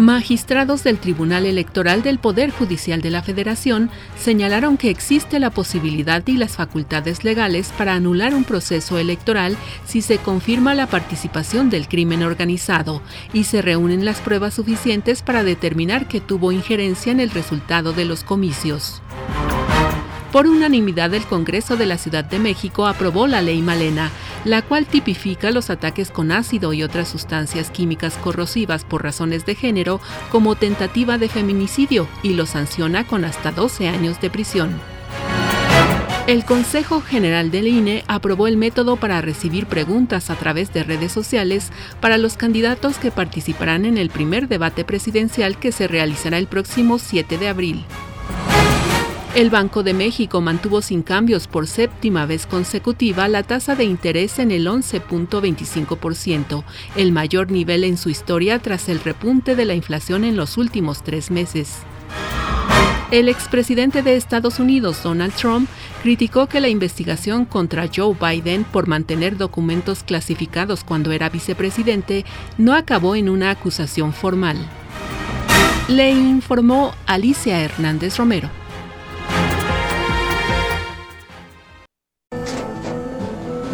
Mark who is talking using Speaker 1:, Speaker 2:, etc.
Speaker 1: Magistrados del Tribunal Electoral del Poder Judicial de la Federación señalaron que existe la posibilidad y las facultades legales para anular un proceso electoral si se confirma la participación del crimen organizado y se reúnen las pruebas suficientes para determinar que tuvo injerencia en el resultado de los comicios. Por unanimidad, el Congreso de la Ciudad de México aprobó la Ley Malena, la cual tipifica los ataques con ácido y otras sustancias químicas corrosivas por razones de género como tentativa de feminicidio y lo sanciona con hasta 12 años de prisión. El Consejo General del INE aprobó el método para recibir preguntas a través de redes sociales para los candidatos que participarán en el primer debate presidencial que se realizará el próximo 7 de abril. El Banco de México mantuvo sin cambios por séptima vez consecutiva la tasa de interés en el 11.25%, el mayor nivel en su historia tras el repunte de la inflación en los últimos tres meses. El expresidente de Estados Unidos, Donald Trump, criticó que la investigación contra Joe Biden por mantener documentos clasificados cuando era vicepresidente no acabó en una acusación formal. Le informó Alicia Hernández Romero.